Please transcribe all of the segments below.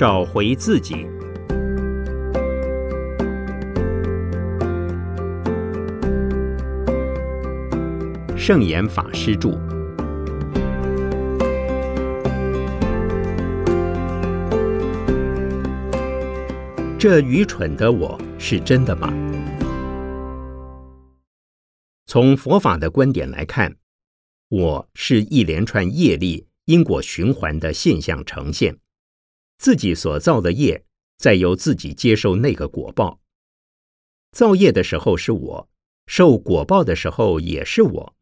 找回自己。圣严法师著。这愚蠢的我是真的吗？从佛法的观点来看，我是一连串业力因果循环的现象呈现，自己所造的业，再由自己接受那个果报。造业的时候是我，受果报的时候也是我。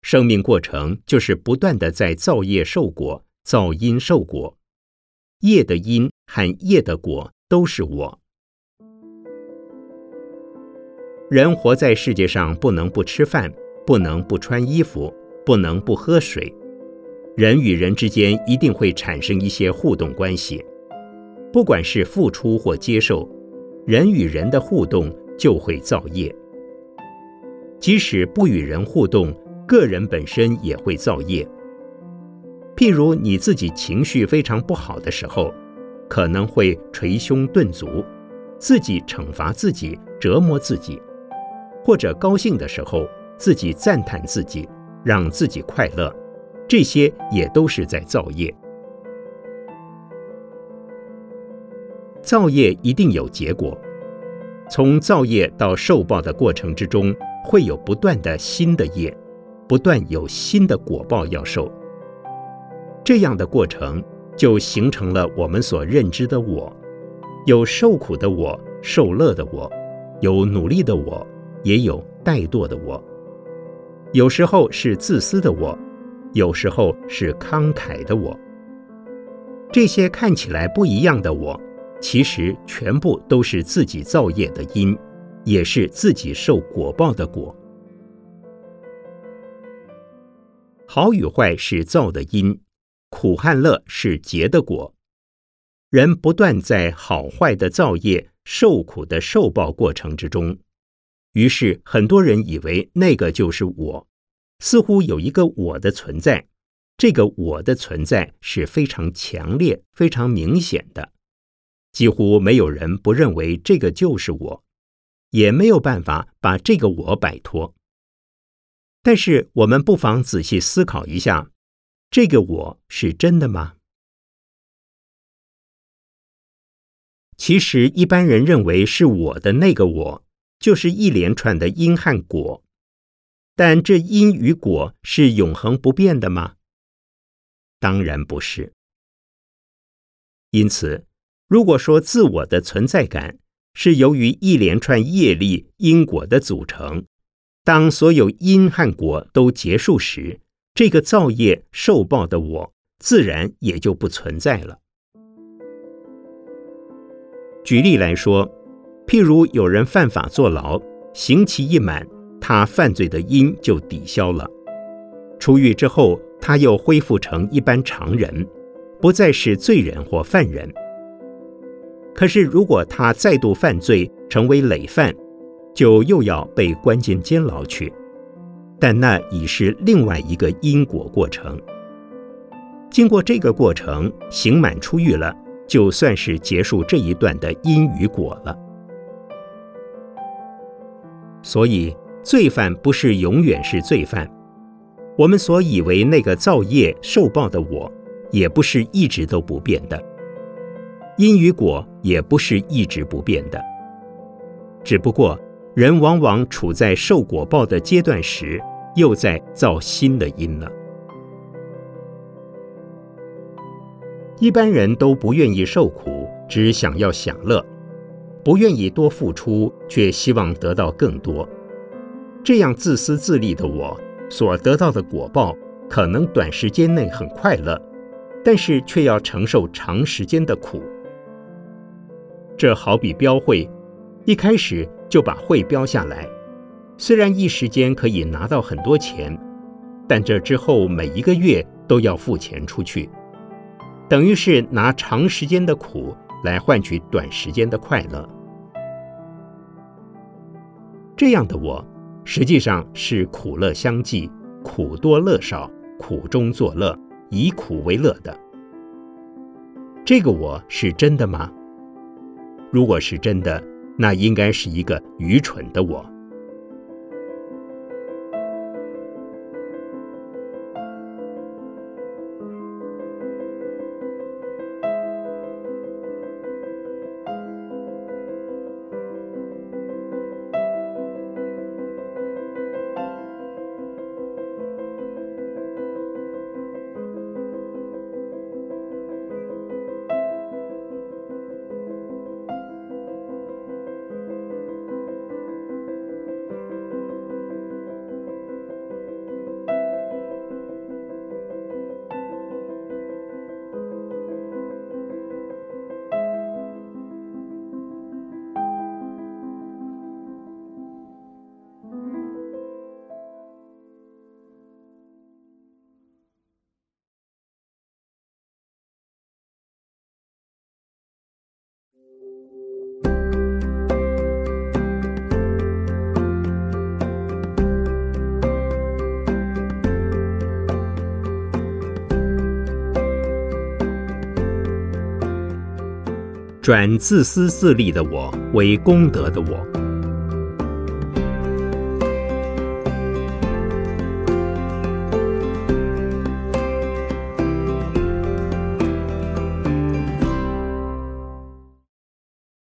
生命过程就是不断的在造业受果，造因受果，业的因和业的果都是我。人活在世界上，不能不吃饭，不能不穿衣服，不能不喝水。人与人之间一定会产生一些互动关系，不管是付出或接受，人与人的互动就会造业。即使不与人互动。个人本身也会造业，譬如你自己情绪非常不好的时候，可能会捶胸顿足，自己惩罚自己，折磨自己；或者高兴的时候，自己赞叹自己，让自己快乐，这些也都是在造业。造业一定有结果，从造业到受报的过程之中，会有不断的新的业。不断有新的果报要受，这样的过程就形成了我们所认知的我：有受苦的我，受乐的我；有努力的我，也有怠惰的我；有时候是自私的我，有时候是慷慨的我。这些看起来不一样的我，其实全部都是自己造业的因，也是自己受果报的果。好与坏是造的因，苦和乐是结的果。人不断在好坏的造业、受苦的受报过程之中，于是很多人以为那个就是我，似乎有一个我的存在。这个我的存在是非常强烈、非常明显的，几乎没有人不认为这个就是我，也没有办法把这个我摆脱。但是，我们不妨仔细思考一下，这个我是真的吗？其实，一般人认为是我的那个我，就是一连串的因和果。但这因与果是永恒不变的吗？当然不是。因此，如果说自我的存在感是由于一连串业力因果的组成，当所有因和果都结束时，这个造业受报的我，自然也就不存在了。举例来说，譬如有人犯法坐牢，刑期一满，他犯罪的因就抵消了。出狱之后，他又恢复成一般常人，不再是罪人或犯人。可是，如果他再度犯罪，成为累犯，就又要被关进监牢去，但那已是另外一个因果过程。经过这个过程，刑满出狱了，就算是结束这一段的因与果了。所以，罪犯不是永远是罪犯，我们所以为那个造业受报的我，也不是一直都不变的。因与果也不是一直不变的，只不过。人往往处在受果报的阶段时，又在造新的因了。一般人都不愿意受苦，只想要享乐，不愿意多付出，却希望得到更多。这样自私自利的我，所得到的果报，可能短时间内很快乐，但是却要承受长时间的苦。这好比标会，一开始。就把会标下来，虽然一时间可以拿到很多钱，但这之后每一个月都要付钱出去，等于是拿长时间的苦来换取短时间的快乐。这样的我，实际上是苦乐相济，苦多乐少，苦中作乐，以苦为乐的。这个我是真的吗？如果是真的，那应该是一个愚蠢的我。转自私自利的我为功德的我。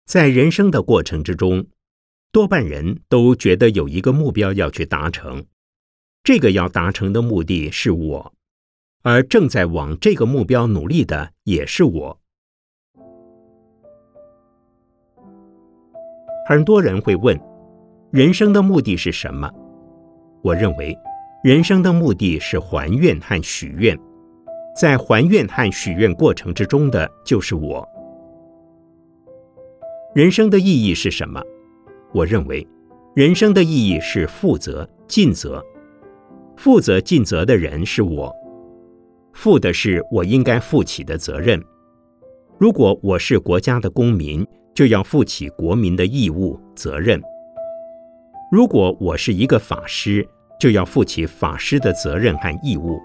在人生的过程之中，多半人都觉得有一个目标要去达成，这个要达成的目的是我，而正在往这个目标努力的也是我。很多人会问：人生的目的是什么？我认为，人生的目的是还愿和许愿，在还愿和许愿过程之中的就是我。人生的意义是什么？我认为，人生的意义是负责尽责。负责尽责的人是我，负的是我应该负起的责任。如果我是国家的公民。就要负起国民的义务责任。如果我是一个法师，就要负起法师的责任和义务。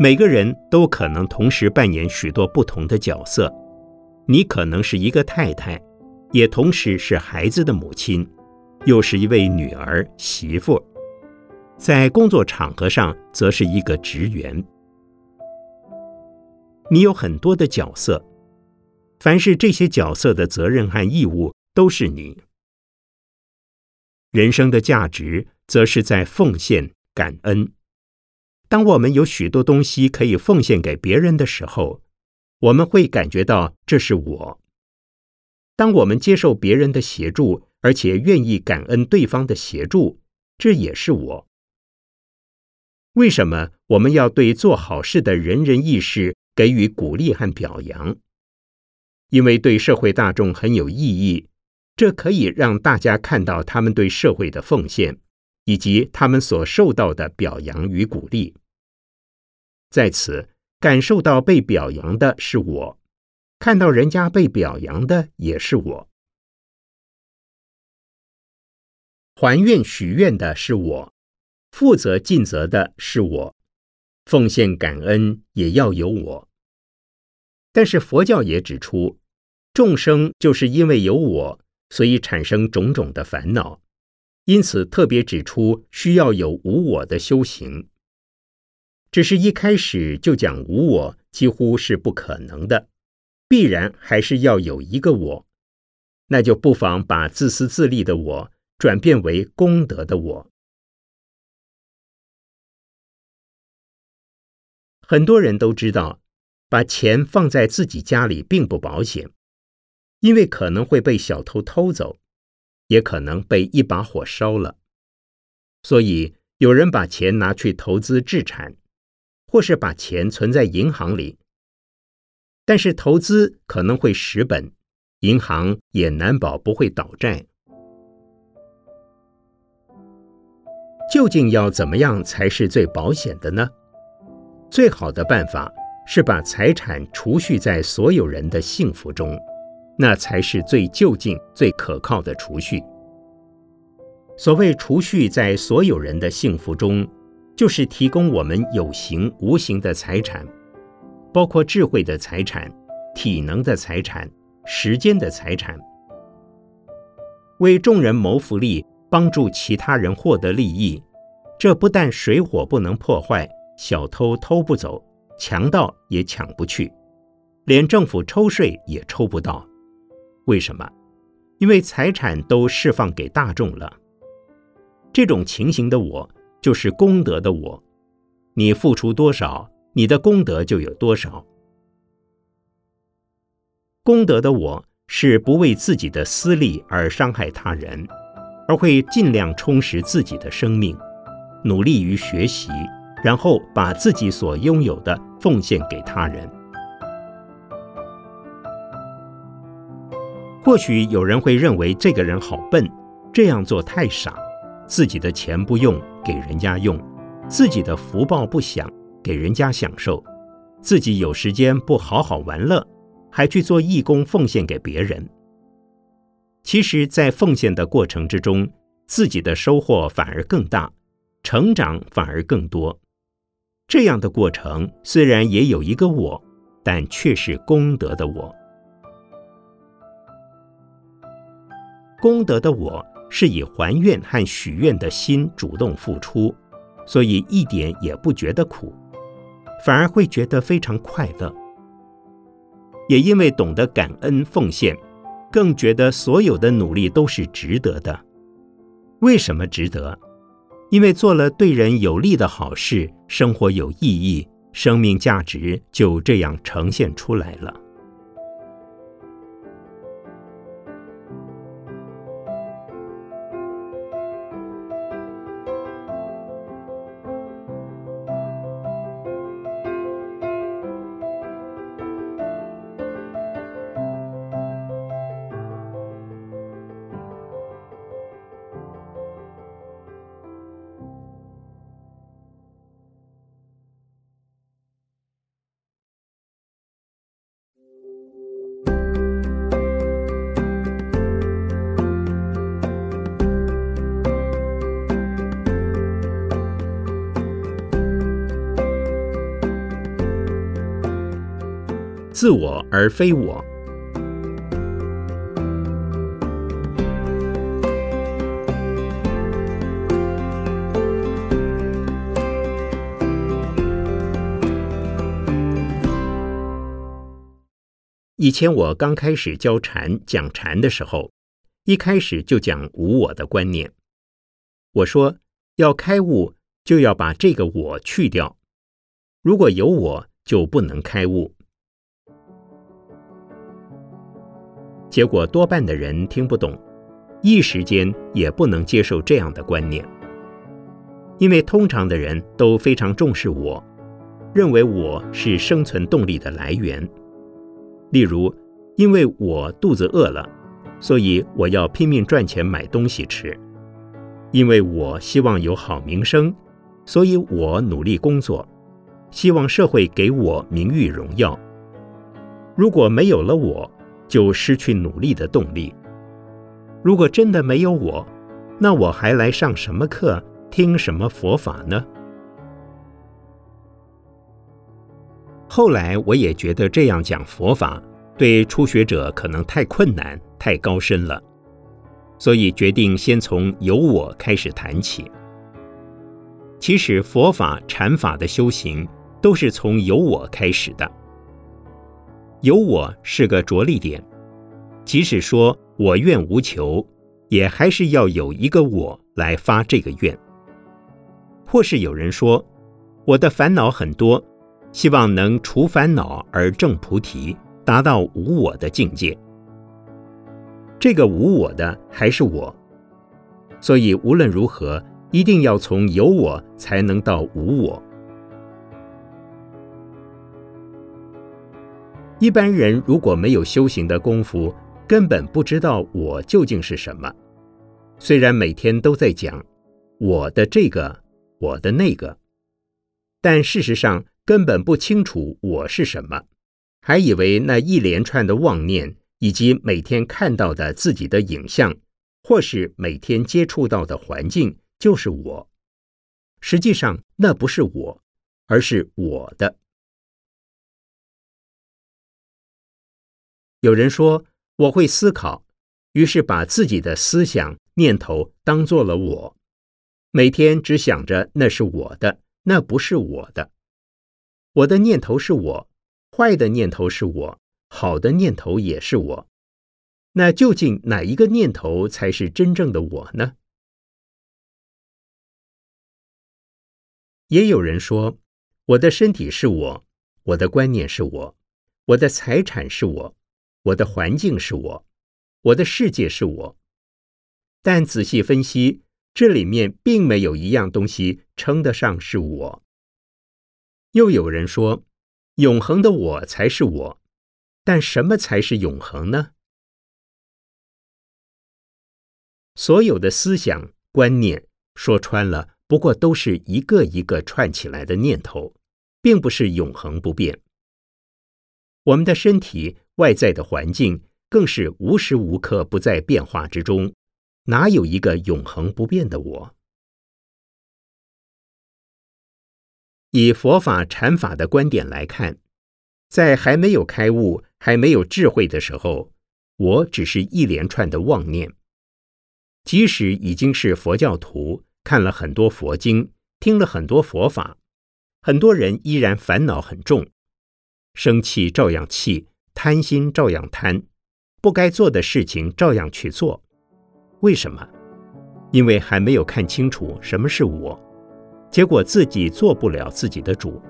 每个人都可能同时扮演许多不同的角色。你可能是一个太太，也同时是孩子的母亲，又是一位女儿媳妇。在工作场合上，则是一个职员。你有很多的角色。凡是这些角色的责任和义务，都是你。人生的价值，则是在奉献、感恩。当我们有许多东西可以奉献给别人的时候，我们会感觉到这是我。当我们接受别人的协助，而且愿意感恩对方的协助，这也是我。为什么我们要对做好事的仁人义士给予鼓励和表扬？因为对社会大众很有意义，这可以让大家看到他们对社会的奉献，以及他们所受到的表扬与鼓励。在此感受到被表扬的是我，看到人家被表扬的也是我。还愿许愿的是我，负责尽责的是我，奉献感恩也要有我。但是佛教也指出，众生就是因为有我，所以产生种种的烦恼，因此特别指出需要有无我的修行。只是一开始就讲无我，几乎是不可能的，必然还是要有一个我，那就不妨把自私自利的我转变为功德的我。很多人都知道。把钱放在自己家里并不保险，因为可能会被小偷偷走，也可能被一把火烧了。所以有人把钱拿去投资置产，或是把钱存在银行里。但是投资可能会蚀本，银行也难保不会倒债。究竟要怎么样才是最保险的呢？最好的办法。是把财产储蓄在所有人的幸福中，那才是最就近、最可靠的储蓄。所谓储蓄在所有人的幸福中，就是提供我们有形无形的财产，包括智慧的财产、体能的财产、时间的财产。为众人谋福利，帮助其他人获得利益，这不但水火不能破坏，小偷偷不走，强盗也抢不去，连政府抽税也抽不到。为什么？因为财产都释放给大众了。这种情形的我，就是功德的我。你付出多少，你的功德就有多少。功德的我。是不为自己的私利而伤害他人，而会尽量充实自己的生命，努力于学习，然后把自己所拥有的奉献给他人。或许有人会认为这个人好笨，这样做太傻，自己的钱不用给人家用，自己的福报不享给人家享受，自己有时间不好好玩乐。还去做义工奉献给别人。其实，在奉献的过程之中，自己的收获反而更大，成长反而更多。这样的过程虽然也有一个我，但却是功德的我。功德的我是以还愿和许愿的心主动付出，所以一点也不觉得苦，反而会觉得非常快乐。也因为懂得感恩奉献，更觉得所有的努力都是值得的。为什么值得？因为做了对人有利的好事，生活有意义，生命价值就这样呈现出来了。自我而非我。以前我刚开始教禅、讲禅的时候，一开始就讲无我的观念。我说，要开悟，就要把这个我去掉。如果有我，就不能开悟。结果多半的人听不懂，一时间也不能接受这样的观念，因为通常的人都非常重视我，认为我是生存动力的来源。例如，因为我肚子饿了，所以我要拼命赚钱买东西吃；因为我希望有好名声，所以我努力工作，希望社会给我名誉荣耀。如果没有了我，就失去努力的动力。如果真的没有我，那我还来上什么课，听什么佛法呢？后来我也觉得这样讲佛法对初学者可能太困难、太高深了，所以决定先从有我开始谈起。其实佛法、禅法的修行都是从有我开始的。有我是个着力点，即使说我愿无求，也还是要有一个我来发这个愿。或是有人说，我的烦恼很多，希望能除烦恼而证菩提，达到无我的境界。这个无我的还是我，所以无论如何，一定要从有我才能到无我。一般人如果没有修行的功夫，根本不知道我究竟是什么。虽然每天都在讲我的这个、我的那个，但事实上根本不清楚我是什么，还以为那一连串的妄念以及每天看到的自己的影像，或是每天接触到的环境就是我。实际上那不是我，而是我的。有人说我会思考，于是把自己的思想念头当做了我，每天只想着那是我的，那不是我的。我的念头是我，坏的念头是我，好的念头也是我。那究竟哪一个念头才是真正的我呢？也有人说，我的身体是我，我的观念是我，我的财产是我，我的环境是我，我的世界是我。但仔细分析，这里面并没有一样东西称得上是我。又有人说，永恒的我才是我，但什么才是永恒呢？所有的思想观念，说穿了。不过都是一个一个串起来的念头，并不是永恒不变。我们的身体外在的环境更是无时无刻不在变化之中，哪有一个永恒不变的我？以佛法禅法的观点来看，在还没有开悟、还没有智慧的时候，我只是一连串的妄念；即使已经是佛教徒。看了很多佛经，听了很多佛法，很多人依然烦恼很重，生气照样气，贪心照样贪，不该做的事情照样去做。为什么？因为还没有看清楚什么是我，结果自己做不了自己的主。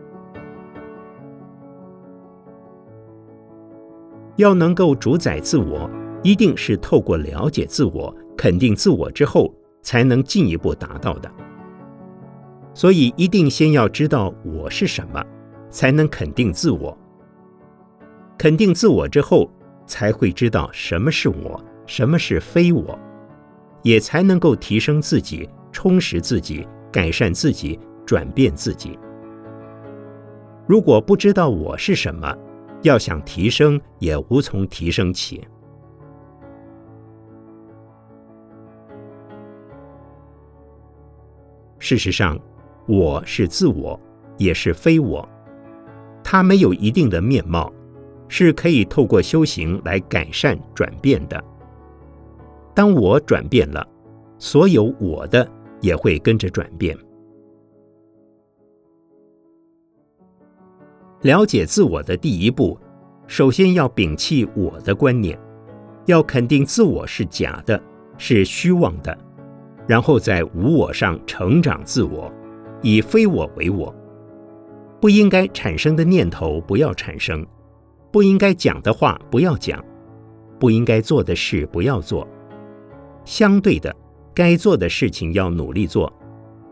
要能够主宰自我，一定是透过了解自我、肯定自我之后。才能进一步达到的，所以一定先要知道我是什么，才能肯定自我。肯定自我之后，才会知道什么是我，什么是非我，也才能够提升自己、充实自己、改善自己、转变自己。如果不知道我是什么，要想提升，也无从提升起。事实上，我是自我，也是非我。它没有一定的面貌，是可以透过修行来改善、转变的。当我转变了，所有我的也会跟着转变。了解自我的第一步，首先要摒弃我的观念，要肯定自我是假的，是虚妄的。然后在无我上成长自我，以非我为我，不应该产生的念头不要产生，不应该讲的话不要讲，不应该做的事不要做。相对的，该做的事情要努力做，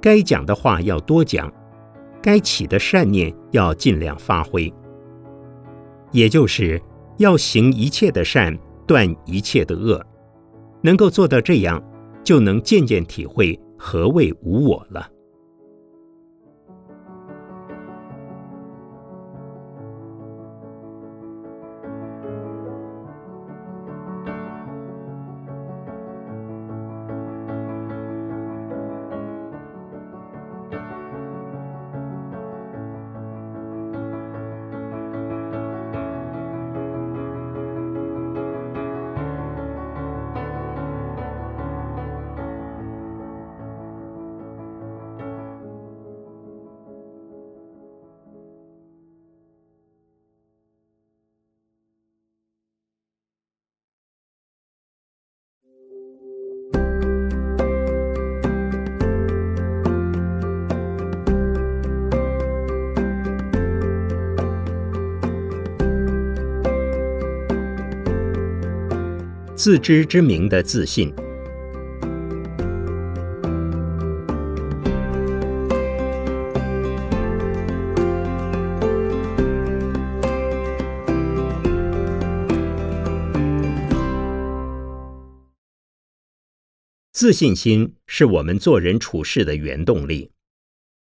该讲的话要多讲，该起的善念要尽量发挥。也就是要行一切的善，断一切的恶，能够做到这样。就能渐渐体会何谓无我了。自知之明的自信，自信心是我们做人处事的原动力。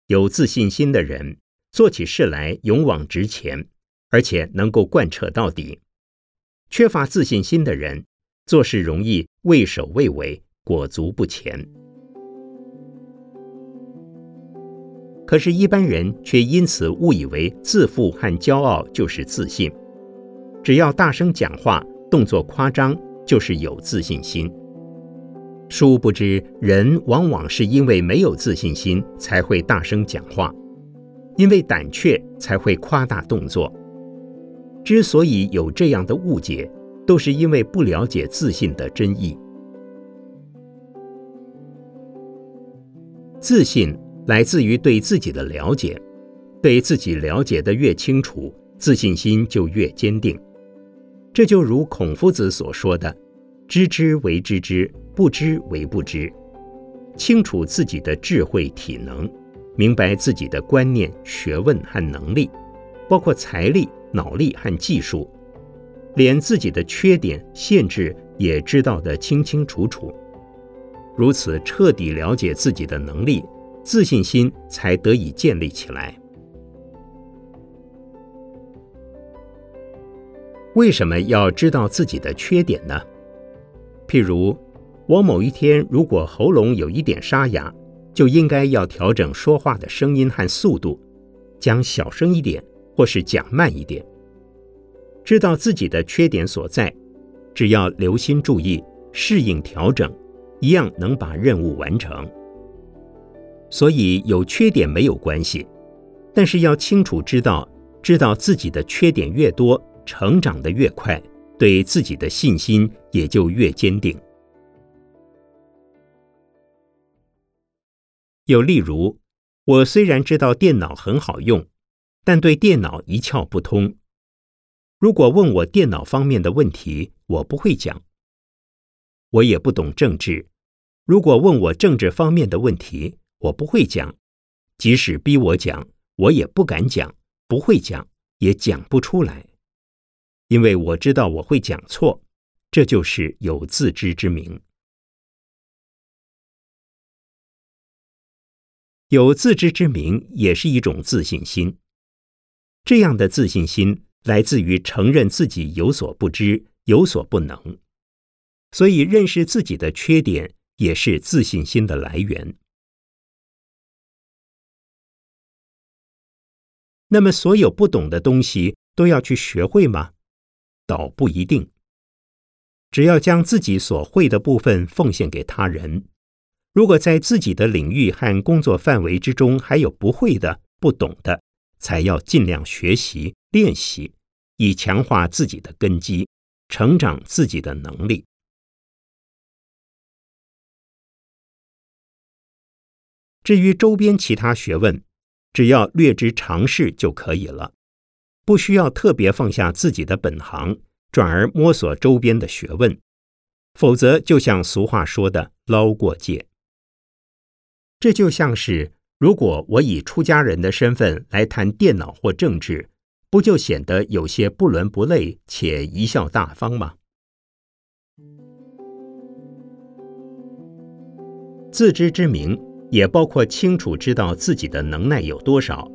有自信心的人，做起事来勇往直前，而且能够贯彻到底。缺乏自信心的人，做事容易畏首畏尾，裹足不前。可是，一般人却因此误以为自负和骄傲就是自信。只要大声讲话，动作夸张，就是有自信心。殊不知，人往往是因为没有自信心，才会大声讲话；因为胆怯，才会夸大动作。之所以有这样的误解，都是因为不了解自信的真意。自信来自于对自己的了解，对自己了解的越清楚，自信心就越坚定。这就如孔夫子所说的：“知之为知之，不知为不知。”清楚自己的智慧体能，明白自己的观念、学问和能力，包括财力。脑力和技术，连自己的缺点、限制也知道得清清楚楚。如此彻底了解自己的能力，自信心才得以建立起来。为什么要知道自己的缺点呢？譬如，我某一天如果喉咙有一点沙哑，就应该要调整说话的声音和速度，讲小声一点。或是讲慢一点，知道自己的缺点所在，只要留心注意、适应调整，一样能把任务完成。所以有缺点没有关系，但是要清楚知道，知道自己的缺点越多，成长的越快，对自己的信心也就越坚定。又例如，我虽然知道电脑很好用。但对电脑一窍不通。如果问我电脑方面的问题，我不会讲。我也不懂政治。如果问我政治方面的问题，我不会讲。即使逼我讲，我也不敢讲，不会讲，也讲不出来。因为我知道我会讲错，这就是有自知之明。有自知之明也是一种自信心。这样的自信心来自于承认自己有所不知、有所不能，所以认识自己的缺点也是自信心的来源。那么，所有不懂的东西都要去学会吗？倒不一定。只要将自己所会的部分奉献给他人，如果在自己的领域和工作范围之中还有不会的、不懂的，才要尽量学习练习，以强化自己的根基，成长自己的能力。至于周边其他学问，只要略知常识就可以了，不需要特别放下自己的本行，转而摸索周边的学问。否则，就像俗话说的“捞过界”，这就像是。如果我以出家人的身份来谈电脑或政治，不就显得有些不伦不类且贻笑大方吗？自知之明也包括清楚知道自己的能耐有多少，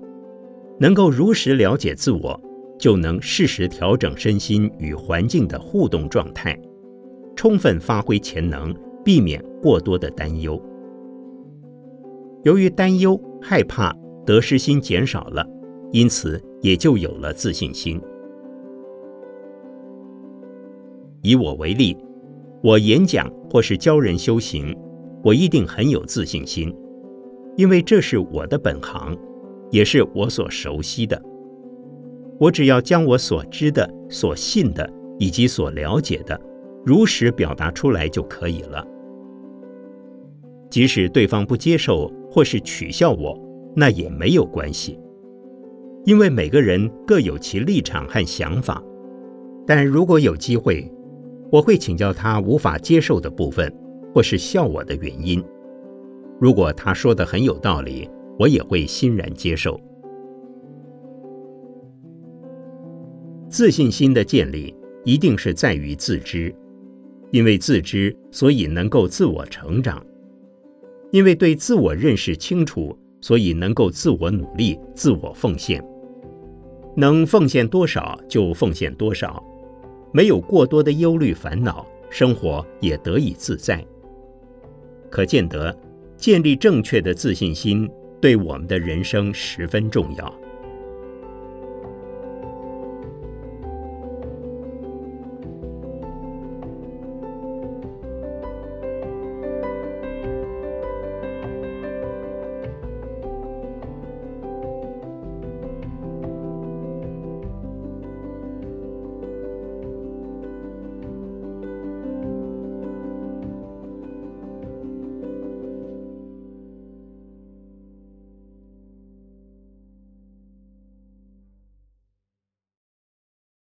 能够如实了解自我，就能适时调整身心与环境的互动状态，充分发挥潜能，避免过多的担忧。由于担忧、害怕、得失心减少了，因此也就有了自信心。以我为例，我演讲或是教人修行，我一定很有自信心，因为这是我的本行，也是我所熟悉的。我只要将我所知的、所信的以及所了解的，如实表达出来就可以了。即使对方不接受或是取笑我，那也没有关系，因为每个人各有其立场和想法。但如果有机会，我会请教他无法接受的部分，或是笑我的原因。如果他说的很有道理，我也会欣然接受。自信心的建立一定是在于自知，因为自知，所以能够自我成长。因为对自我认识清楚，所以能够自我努力、自我奉献。能奉献多少就奉献多少，没有过多的忧虑烦恼，生活也得以自在。可见得，建立正确的自信心对我们的人生十分重要。